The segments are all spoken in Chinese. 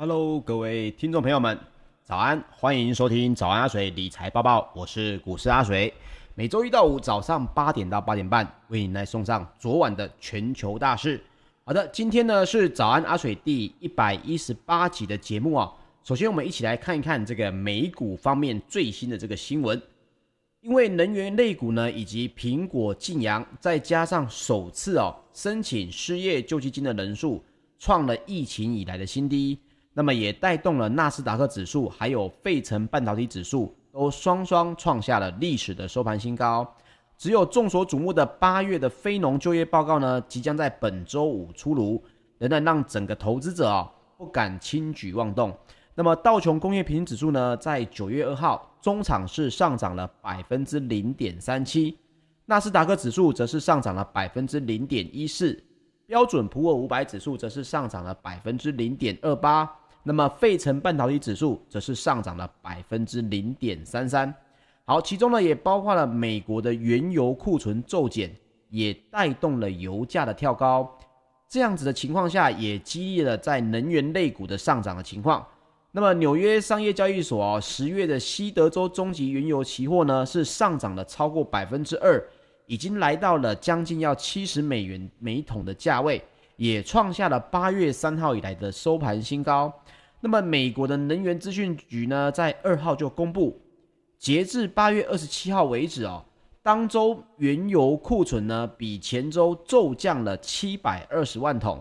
Hello，各位听众朋友们，早安！欢迎收听早安阿水理财报报，我是股市阿水。每周一到五早上八点到八点半，为您来送上昨晚的全球大事。好的，今天呢是早安阿水第一百一十八集的节目啊。首先，我们一起来看一看这个美股方面最新的这个新闻。因为能源类股呢，以及苹果晋阳，再加上首次哦申请失业救济金的人数创了疫情以来的新低。那么也带动了纳斯达克指数，还有费城半导体指数都双双创下了历史的收盘新高。只有众所瞩目的八月的非农就业报告呢，即将在本周五出炉，仍然让整个投资者啊不敢轻举妄动。那么道琼工业平均指数呢，在九月二号中场是上涨了百分之零点三七，纳斯达克指数则是上涨了百分之零点一四，标准普尔五百指数则是上涨了百分之零点二八。那么，费城半导体指数则是上涨了百分之零点三三。好，其中呢也包括了美国的原油库存骤减，也带动了油价的跳高。这样子的情况下，也激励了在能源类股的上涨的情况。那么，纽约商业交易所哦，十月的西德州中级原油期货呢是上涨了超过百分之二，已经来到了将近要七十美元每桶的价位，也创下了八月三号以来的收盘新高。那么，美国的能源资讯局呢，在二号就公布，截至八月二十七号为止哦，当周原油库存呢，比前周骤降了七百二十万桶。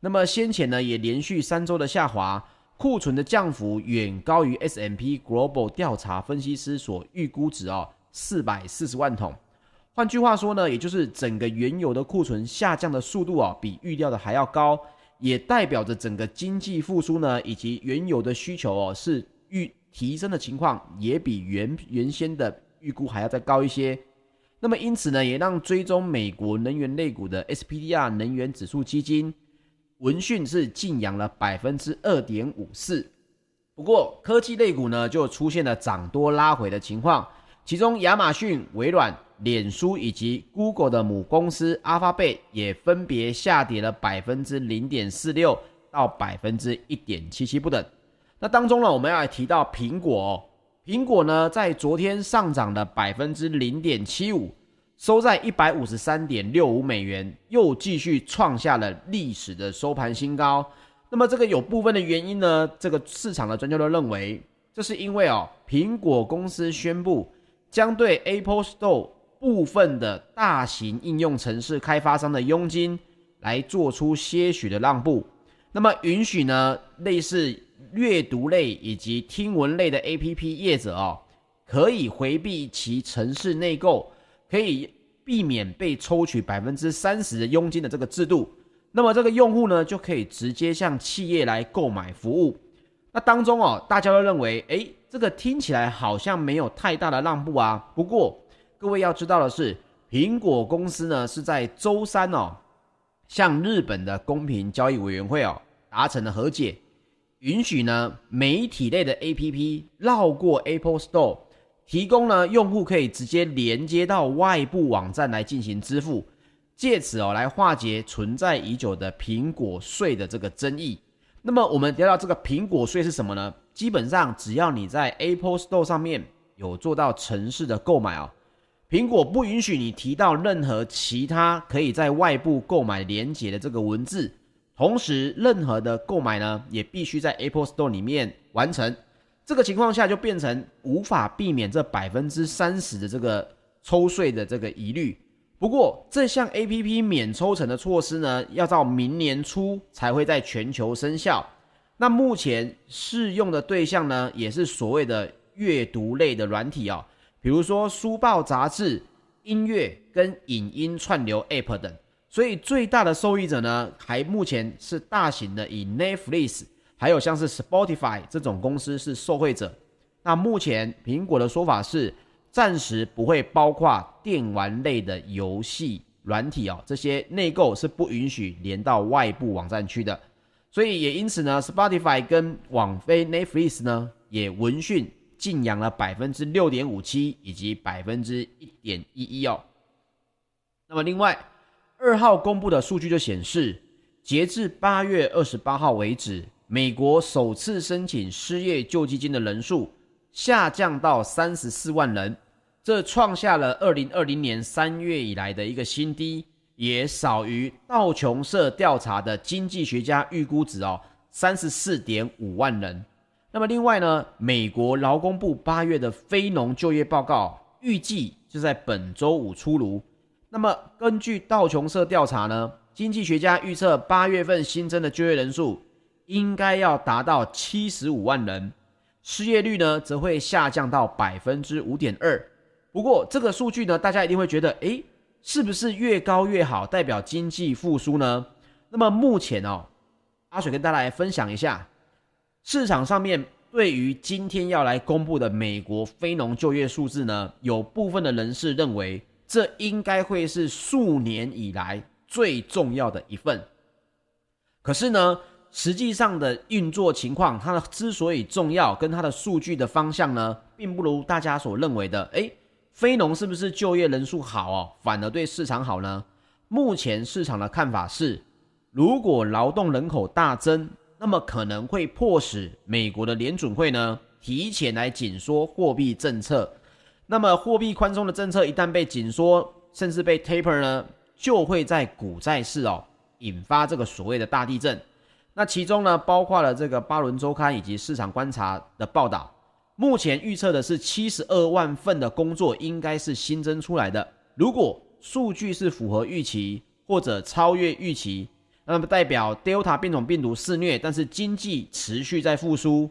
那么先前呢，也连续三周的下滑，库存的降幅远高于 S M P Global 调查分析师所预估值哦，四百四十万桶。换句话说呢，也就是整个原油的库存下降的速度啊，比预料的还要高。也代表着整个经济复苏呢，以及原油的需求哦，是预提升的情况，也比原原先的预估还要再高一些。那么因此呢，也让追踪美国能源类股的 SPDR 能源指数基金，闻讯是劲扬了百分之二点五四。不过科技类股呢，就出现了涨多拉回的情况，其中亚马逊、微软。脸书以及 Google 的母公司 Alphabet 也分别下跌了百分之零点四六到百分之一点七七不等。那当中呢，我们要来提到苹果哦，苹果呢在昨天上涨了百分之零点七五，收在一百五十三点六五美元，又继续创下了历史的收盘新高。那么这个有部分的原因呢，这个市场的专家都认为，这是因为哦，苹果公司宣布将对 Apple Store 部分的大型应用程式开发商的佣金来做出些许的让步，那么允许呢类似阅读类以及听闻类的 APP 业者哦，可以回避其程式内购，可以避免被抽取百分之三十的佣金的这个制度。那么这个用户呢就可以直接向企业来购买服务。那当中哦，大家都认为，诶，这个听起来好像没有太大的让步啊。不过，各位要知道的是，苹果公司呢是在周三哦，向日本的公平交易委员会哦达成了和解，允许呢媒体类的 APP 绕过 Apple Store，提供呢用户可以直接连接到外部网站来进行支付，借此哦来化解存在已久的苹果税的这个争议。那么我们聊到这个苹果税是什么呢？基本上只要你在 Apple Store 上面有做到城市的购买哦。苹果不允许你提到任何其他可以在外部购买连接的这个文字，同时任何的购买呢，也必须在 Apple Store 里面完成。这个情况下就变成无法避免这百分之三十的这个抽税的这个疑虑。不过这项 APP 免抽成的措施呢，要到明年初才会在全球生效。那目前适用的对象呢，也是所谓的阅读类的软体哦。比如说书报、杂志、音乐跟影音串流 App 等，所以最大的受益者呢，还目前是大型的以 Netflix，还有像是 Spotify 这种公司是受惠者。那目前苹果的说法是，暂时不会包括电玩类的游戏软体哦，这些内购是不允许连到外部网站去的。所以也因此呢，Spotify 跟网飞 Netflix 呢也闻讯。劲扬了百分之六点五七以及百分之一点一一哦。那么另外，二号公布的数据就显示，截至八月二十八号为止，美国首次申请失业救济金的人数下降到三十四万人，这创下了二零二零年三月以来的一个新低，也少于道琼社调查的经济学家预估值哦，三十四点五万人。那么另外呢，美国劳工部八月的非农就业报告预计就在本周五出炉。那么根据道琼社调查呢，经济学家预测八月份新增的就业人数应该要达到七十五万人，失业率呢则会下降到百分之五点二。不过这个数据呢，大家一定会觉得，诶，是不是越高越好，代表经济复苏呢？那么目前哦，阿水跟大家来分享一下。市场上面对于今天要来公布的美国非农就业数字呢，有部分的人士认为，这应该会是数年以来最重要的一份。可是呢，实际上的运作情况，它的之所以重要，跟它的数据的方向呢，并不如大家所认为的。诶，非农是不是就业人数好哦，反而对市场好呢？目前市场的看法是，如果劳动人口大增，那么可能会迫使美国的联准会呢提前来紧缩货币政策。那么货币宽松的政策一旦被紧缩，甚至被 taper 呢，就会在股债市哦引发这个所谓的大地震。那其中呢，包括了这个巴伦周刊以及市场观察的报道，目前预测的是七十二万份的工作应该是新增出来的。如果数据是符合预期或者超越预期。那么代表 Delta 变种病毒肆虐，但是经济持续在复苏，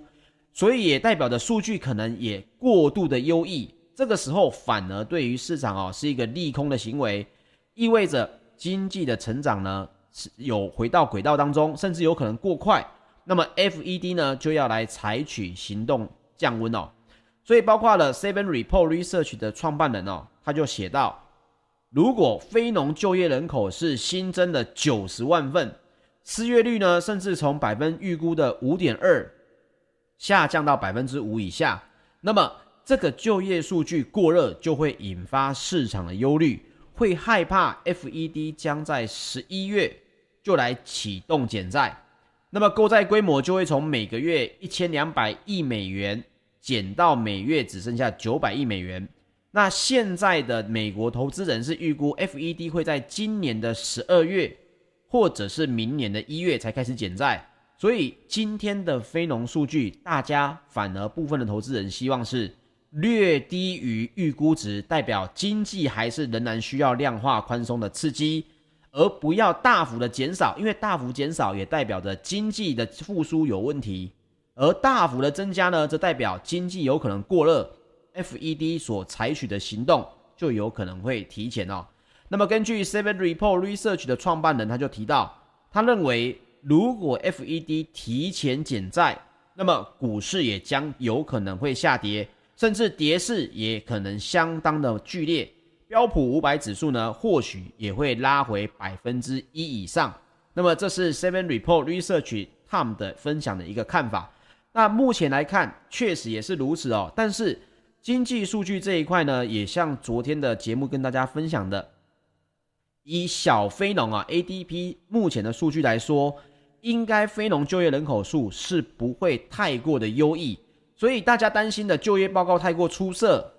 所以也代表着数据可能也过度的优异。这个时候反而对于市场哦是一个利空的行为，意味着经济的成长呢是有回到轨道当中，甚至有可能过快。那么 FED 呢就要来采取行动降温哦。所以包括了 Seven Report Research 的创办人哦，他就写到。如果非农就业人口是新增的九十万份，失业率呢，甚至从百分预估的五点二下降到百分之五以下，那么这个就业数据过热就会引发市场的忧虑，会害怕 FED 将在十一月就来启动减债，那么购债规模就会从每个月一千两百亿美元减到每月只剩下九百亿美元。那现在的美国投资人是预估 FED 会在今年的十二月，或者是明年的一月才开始减债，所以今天的非农数据，大家反而部分的投资人希望是略低于预估值，代表经济还是仍然需要量化宽松的刺激，而不要大幅的减少，因为大幅减少也代表着经济的复苏有问题，而大幅的增加呢，则代表经济有可能过热。FED 所采取的行动就有可能会提前哦。那么根据 Seven Report Research 的创办人，他就提到，他认为如果 FED 提前减债，那么股市也将有可能会下跌，甚至跌势也可能相当的剧烈。标普五百指数呢，或许也会拉回百分之一以上。那么这是 Seven Report Research Tom 的分享的一个看法。那目前来看，确实也是如此哦。但是经济数据这一块呢，也像昨天的节目跟大家分享的，以小非农啊 ADP 目前的数据来说，应该非农就业人口数是不会太过的优异，所以大家担心的就业报告太过出色，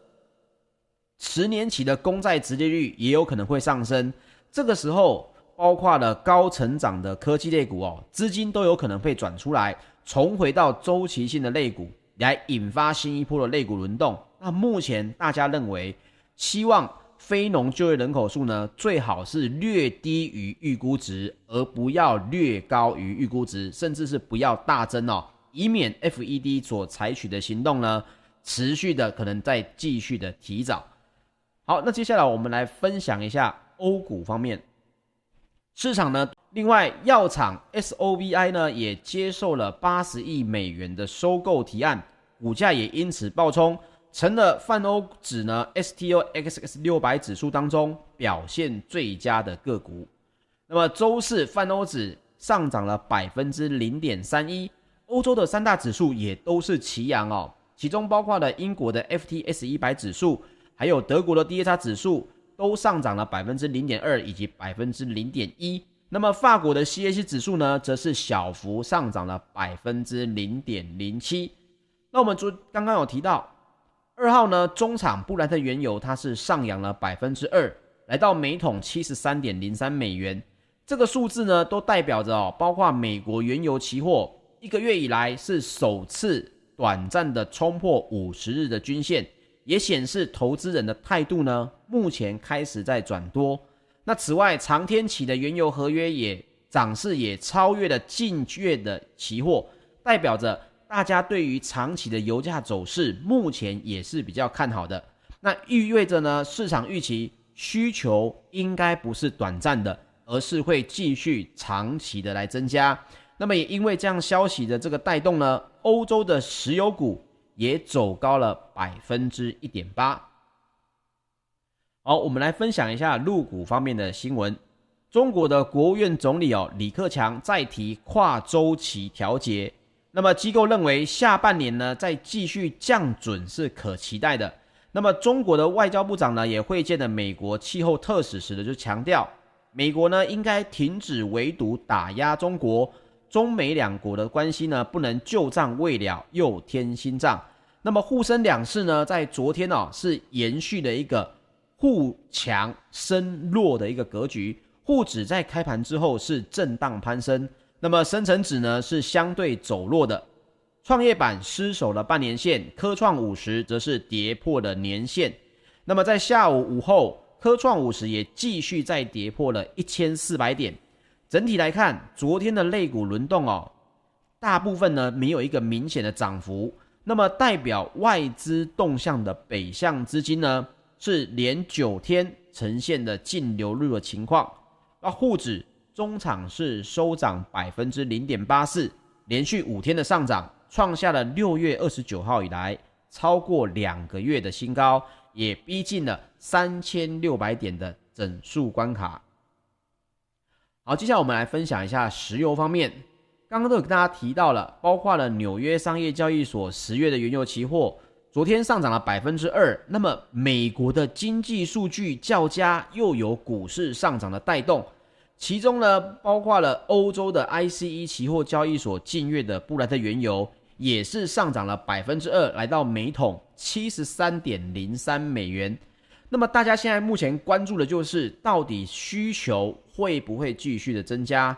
十年期的公债殖利率也有可能会上升，这个时候包括了高成长的科技类股哦，资金都有可能被转出来，重回到周期性的类股，来引发新一波的类股轮动。那目前大家认为，希望非农就业人口数呢，最好是略低于预估值，而不要略高于预估值，甚至是不要大增哦，以免 FED 所采取的行动呢，持续的可能再继续的提早。好，那接下来我们来分享一下欧股方面市场呢，另外药厂 S O V I 呢也接受了八十亿美元的收购提案，股价也因此暴冲。成了泛欧指呢，STOXX 六百指数当中表现最佳的个股。那么周四泛欧指上涨了百分之零点三一，欧洲的三大指数也都是齐扬哦，其中包括了英国的 F T S 一百指数，还有德国的 DAX 指数都上涨了百分之零点二以及百分之零点一。那么法国的 CAC 指数呢，则是小幅上涨了百分之零点零七。那我们昨刚刚有提到，二号呢，中场布兰特原油它是上扬了百分之二，来到每桶七十三点零三美元。这个数字呢，都代表着哦，包括美国原油期货一个月以来是首次短暂的冲破五十日的均线，也显示投资人的态度呢，目前开始在转多。那此外，长天期的原油合约也涨势也超越了近月的期货，代表着大家对于长期的油价走势目前也是比较看好的。那意味着呢，市场预期需求应该不是短暂的。而是会继续长期的来增加，那么也因为这样消息的这个带动呢，欧洲的石油股也走高了百分之一点八。好，我们来分享一下入股方面的新闻。中国的国务院总理哦李克强再提跨周期调节，那么机构认为下半年呢再继续降准是可期待的。那么中国的外交部长呢也会见了美国气候特使时的就强调。美国呢，应该停止围堵打压中国，中美两国的关系呢，不能旧账未了又添新账。那么沪深两市呢，在昨天哦，是延续了一个沪强深弱的一个格局，沪指在开盘之后是震荡攀升，那么深成指呢是相对走弱的，创业板失守了半年线，科创五十则是跌破了年线。那么在下午午后。科创五十也继续再跌破了一千四百点。整体来看，昨天的类股轮动哦，大部分呢没有一个明显的涨幅。那么代表外资动向的北向资金呢，是连九天呈现的净流入的情况。那沪指中场是收涨百分之零点八四，连续五天的上涨，创下了六月二十九号以来超过两个月的新高。也逼近了三千六百点的整数关卡。好，接下来我们来分享一下石油方面。刚刚都有跟大家提到了，包括了纽约商业交易所十月的原油期货，昨天上涨了百分之二。那么美国的经济数据较佳，又有股市上涨的带动。其中呢，包括了欧洲的 ICE 期货交易所近月的布兰特原油。也是上涨了百分之二，来到每桶七十三点零三美元。那么大家现在目前关注的就是，到底需求会不会继续的增加？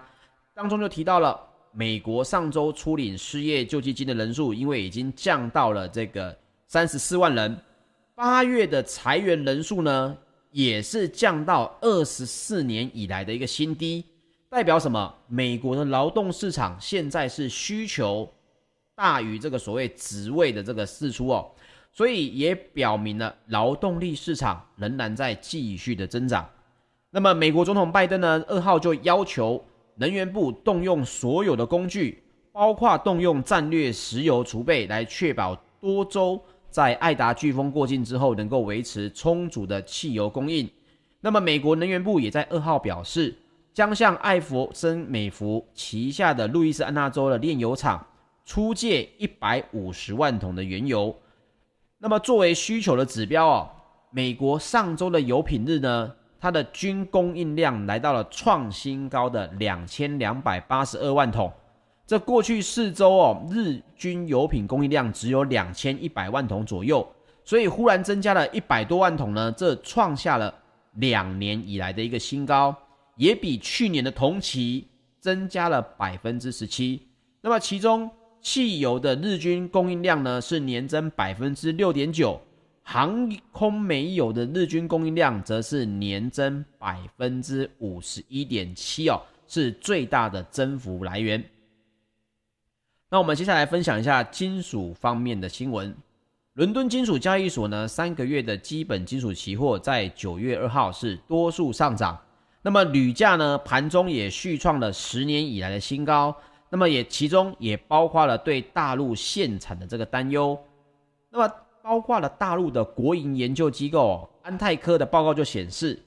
当中就提到了，美国上周初领失业救济金的人数，因为已经降到了这个三十四万人。八月的裁员人数呢，也是降到二十四年以来的一个新低，代表什么？美国的劳动市场现在是需求。大于这个所谓职位的这个释出哦，所以也表明了劳动力市场仍然在继续的增长。那么，美国总统拜登呢，二号就要求能源部动用所有的工具，包括动用战略石油储备，来确保多州在爱达飓风过境之后能够维持充足的汽油供应。那么，美国能源部也在二号表示，将向艾弗森美孚旗下的路易斯安那州的炼油厂。出借一百五十万桶的原油，那么作为需求的指标哦，美国上周的油品日呢，它的均供应量来到了创新高的两千两百八十二万桶。这过去四周哦，日均油品供应量只有两千一百万桶左右，所以忽然增加了一百多万桶呢，这创下了两年以来的一个新高，也比去年的同期增加了百分之十七。那么其中，汽油的日均供应量呢是年增百分之六点九，航空煤油的日均供应量则是年增百分之五十一点七哦，是最大的增幅来源。那我们接下来分享一下金属方面的新闻。伦敦金属交易所呢，三个月的基本金属期货在九月二号是多数上涨，那么铝价呢盘中也续创了十年以来的新高。那么也其中也包括了对大陆限产的这个担忧，那么包括了大陆的国营研究机构安泰科的报告就显示，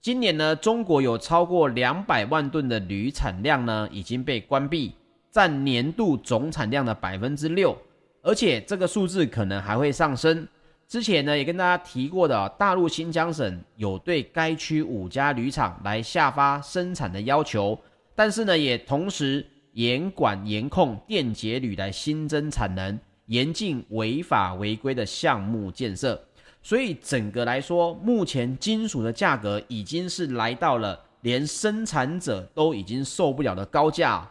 今年呢中国有超过两百万吨的铝产量呢已经被关闭，占年度总产量的百分之六，而且这个数字可能还会上升。之前呢也跟大家提过的，大陆新疆省有对该区五家铝厂来下发生产的要求，但是呢也同时严管严控电解铝来新增产能，严禁违法违规的项目建设。所以整个来说，目前金属的价格已经是来到了连生产者都已经受不了的高价。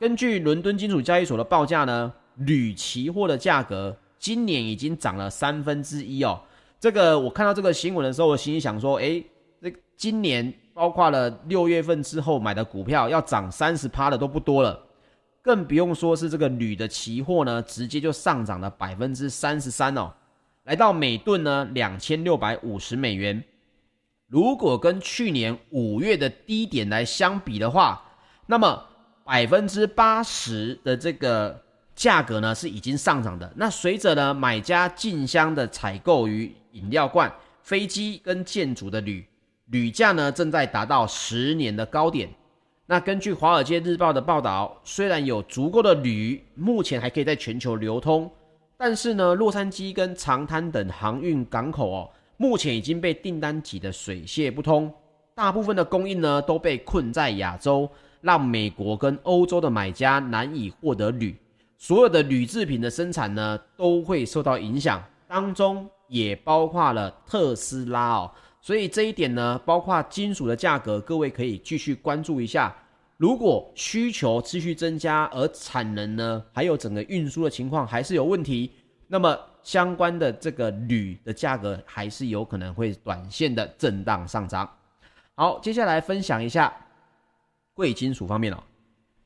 根据伦敦金属交易所的报价呢，铝期货的价格今年已经涨了三分之一哦。这个我看到这个新闻的时候，我心里想说，诶，这今年包括了六月份之后买的股票要涨三十趴的都不多了，更不用说是这个铝的期货呢，直接就上涨了百分之三十三哦。来到每吨呢两千六百五十美元，如果跟去年五月的低点来相比的话，那么百分之八十的这个价格呢是已经上涨的。那随着呢买家竞相的采购于饮料罐、飞机跟建筑的铝，铝价呢正在达到十年的高点。那根据《华尔街日报》的报道，虽然有足够的铝，目前还可以在全球流通。但是呢，洛杉矶跟长滩等航运港口哦，目前已经被订单挤得水泄不通，大部分的供应呢都被困在亚洲，让美国跟欧洲的买家难以获得铝，所有的铝制品的生产呢都会受到影响，当中也包括了特斯拉哦，所以这一点呢，包括金属的价格，各位可以继续关注一下。如果需求持续增加，而产能呢，还有整个运输的情况还是有问题，那么相关的这个铝的价格还是有可能会短线的震荡上涨。好，接下来分享一下贵金属方面哦。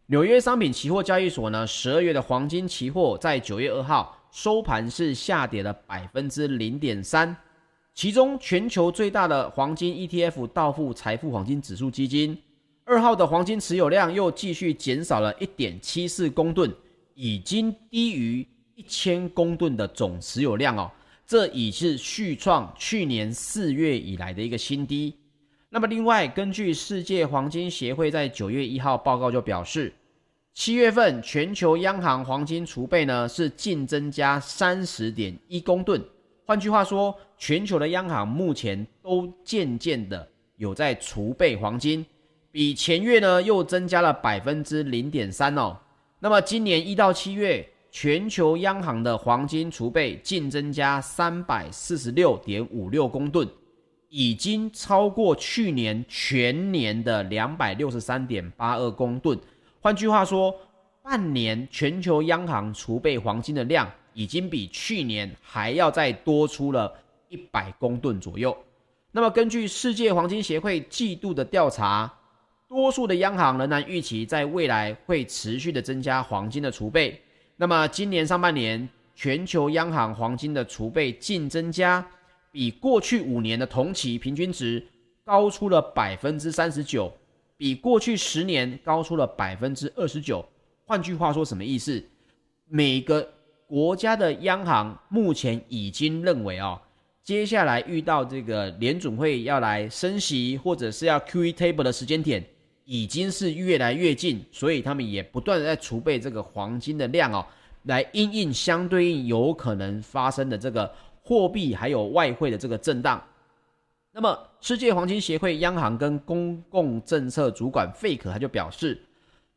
纽约商品期货交易所呢，十二月的黄金期货在九月二号收盘是下跌了百分之零点三，其中全球最大的黄金 ETF 道富财富黄金指数基金。二号的黄金持有量又继续减少了一点七四公吨，已经低于一千公吨的总持有量哦，这已是续创去年四月以来的一个新低。那么，另外根据世界黄金协会在九月一号报告就表示，七月份全球央行黄金储备呢是净增加三十点一公吨，换句话说，全球的央行目前都渐渐的有在储备黄金。比前月呢又增加了百分之零点三哦。那么今年一到七月，全球央行的黄金储备净增加三百四十六点五六公吨，已经超过去年全年的两百六十三点八二公吨。换句话说，半年全球央行储备黄金的量已经比去年还要再多出了一百公吨左右。那么根据世界黄金协会季度的调查。多数的央行仍然预期在未来会持续的增加黄金的储备。那么今年上半年，全球央行黄金的储备净增加，比过去五年的同期平均值高出了百分之三十九，比过去十年高出了百分之二十九。换句话说，什么意思？每个国家的央行目前已经认为哦，接下来遇到这个联准会要来升息，或者是要 QE table 的时间点。已经是越来越近，所以他们也不断的在储备这个黄金的量哦，来因应相对应有可能发生的这个货币还有外汇的这个震荡。那么，世界黄金协会央行跟公共政策主管费可他就表示，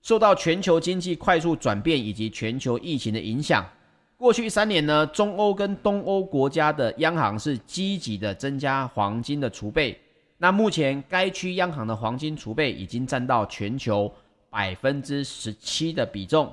受到全球经济快速转变以及全球疫情的影响，过去三年呢，中欧跟东欧国家的央行是积极的增加黄金的储备。那目前该区央行的黄金储备已经占到全球百分之十七的比重。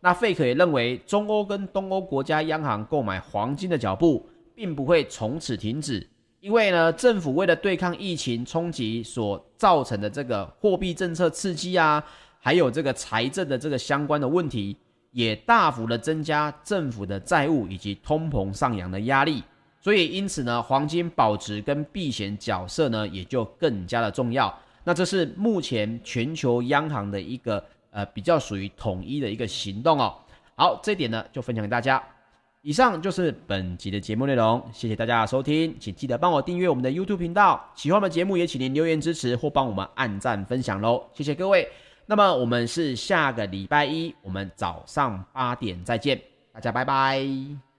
那费可也认为，中欧跟东欧国家央行购买黄金的脚步并不会从此停止，因为呢，政府为了对抗疫情冲击所造成的这个货币政策刺激啊，还有这个财政的这个相关的问题，也大幅的增加政府的债务以及通膨上扬的压力。所以，因此呢，黄金保值跟避险角色呢，也就更加的重要。那这是目前全球央行的一个呃比较属于统一的一个行动哦。好，这点呢就分享给大家。以上就是本集的节目内容，谢谢大家的收听，请记得帮我订阅我们的 YouTube 频道。喜欢我们节目，也请您留言支持或帮我们按赞分享喽，谢谢各位。那么我们是下个礼拜一，我们早上八点再见，大家拜拜。